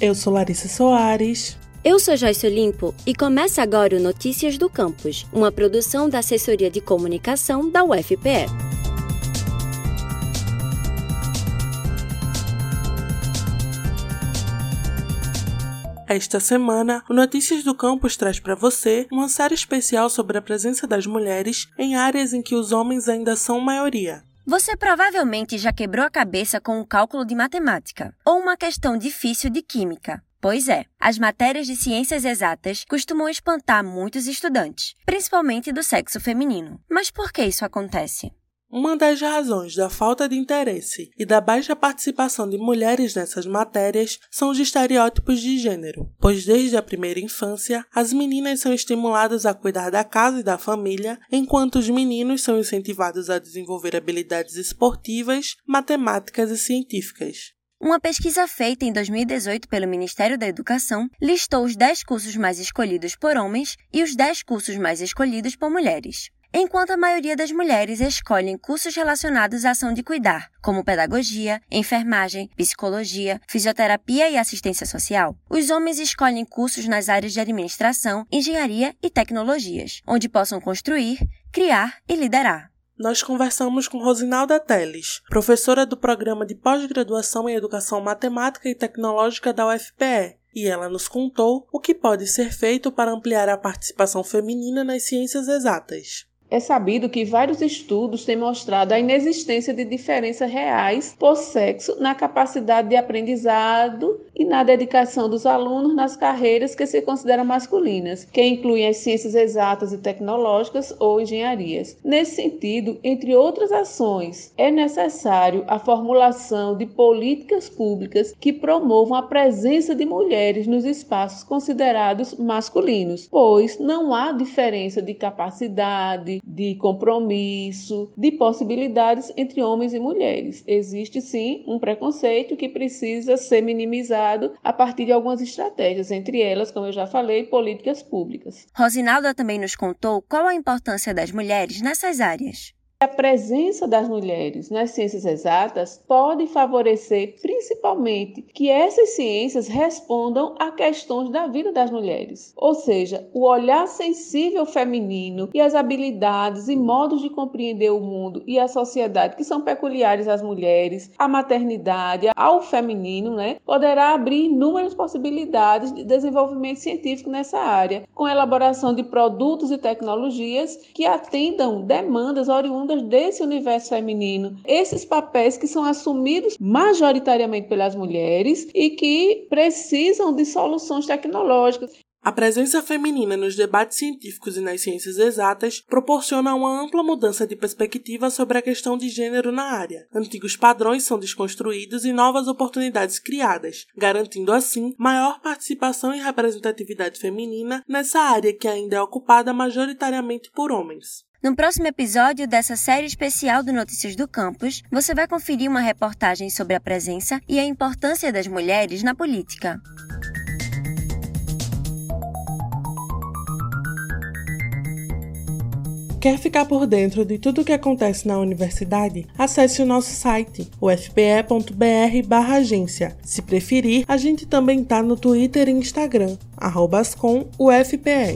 eu sou Larissa Soares. Eu sou Joyce Olimpo e começa agora o Notícias do Campus, uma produção da Assessoria de Comunicação da UFPE. Esta semana, o Notícias do Campus traz para você uma série especial sobre a presença das mulheres em áreas em que os homens ainda são maioria. Você provavelmente já quebrou a cabeça com um cálculo de matemática ou uma questão difícil de química. Pois é, as matérias de ciências exatas costumam espantar muitos estudantes, principalmente do sexo feminino. Mas por que isso acontece? Uma das razões da falta de interesse e da baixa participação de mulheres nessas matérias são os estereótipos de gênero, pois desde a primeira infância as meninas são estimuladas a cuidar da casa e da família, enquanto os meninos são incentivados a desenvolver habilidades esportivas, matemáticas e científicas. Uma pesquisa feita em 2018 pelo Ministério da Educação listou os 10 cursos mais escolhidos por homens e os 10 cursos mais escolhidos por mulheres enquanto a maioria das mulheres escolhem cursos relacionados à ação de cuidar, como pedagogia, enfermagem, psicologia, fisioterapia e assistência social. Os homens escolhem cursos nas áreas de administração, engenharia e tecnologias, onde possam construir, criar e liderar. Nós conversamos com Rosinalda Teles, professora do programa de pós-graduação em Educação Matemática e Tecnológica da UFPE, e ela nos contou o que pode ser feito para ampliar a participação feminina nas ciências exatas. É sabido que vários estudos têm mostrado a inexistência de diferenças reais por sexo na capacidade de aprendizado e na dedicação dos alunos nas carreiras que se consideram masculinas, que incluem as ciências exatas e tecnológicas ou engenharias. Nesse sentido, entre outras ações, é necessário a formulação de políticas públicas que promovam a presença de mulheres nos espaços considerados masculinos, pois não há diferença de capacidade de compromisso, de possibilidades entre homens e mulheres. Existe sim um preconceito que precisa ser minimizado a partir de algumas estratégias, entre elas, como eu já falei, políticas públicas. Rosinalda também nos contou qual a importância das mulheres nessas áreas. A presença das mulheres nas ciências exatas pode favorecer principalmente que essas ciências respondam a questões da vida das mulheres, ou seja, o olhar sensível feminino e as habilidades e modos de compreender o mundo e a sociedade que são peculiares às mulheres, à maternidade, ao feminino, né, poderá abrir inúmeras possibilidades de desenvolvimento científico nessa área, com elaboração de produtos e tecnologias que atendam demandas oriundas ondas desse universo feminino, esses papéis que são assumidos majoritariamente pelas mulheres e que precisam de soluções tecnológicas. A presença feminina nos debates científicos e nas ciências exatas proporciona uma ampla mudança de perspectiva sobre a questão de gênero na área. Antigos padrões são desconstruídos e novas oportunidades criadas, garantindo assim maior participação e representatividade feminina nessa área que ainda é ocupada majoritariamente por homens. No próximo episódio dessa série especial do Notícias do Campus, você vai conferir uma reportagem sobre a presença e a importância das mulheres na política. Quer ficar por dentro de tudo o que acontece na universidade? Acesse o nosso site, ufpe.br/agência. Se preferir, a gente também está no Twitter e Instagram, @ascomufpe.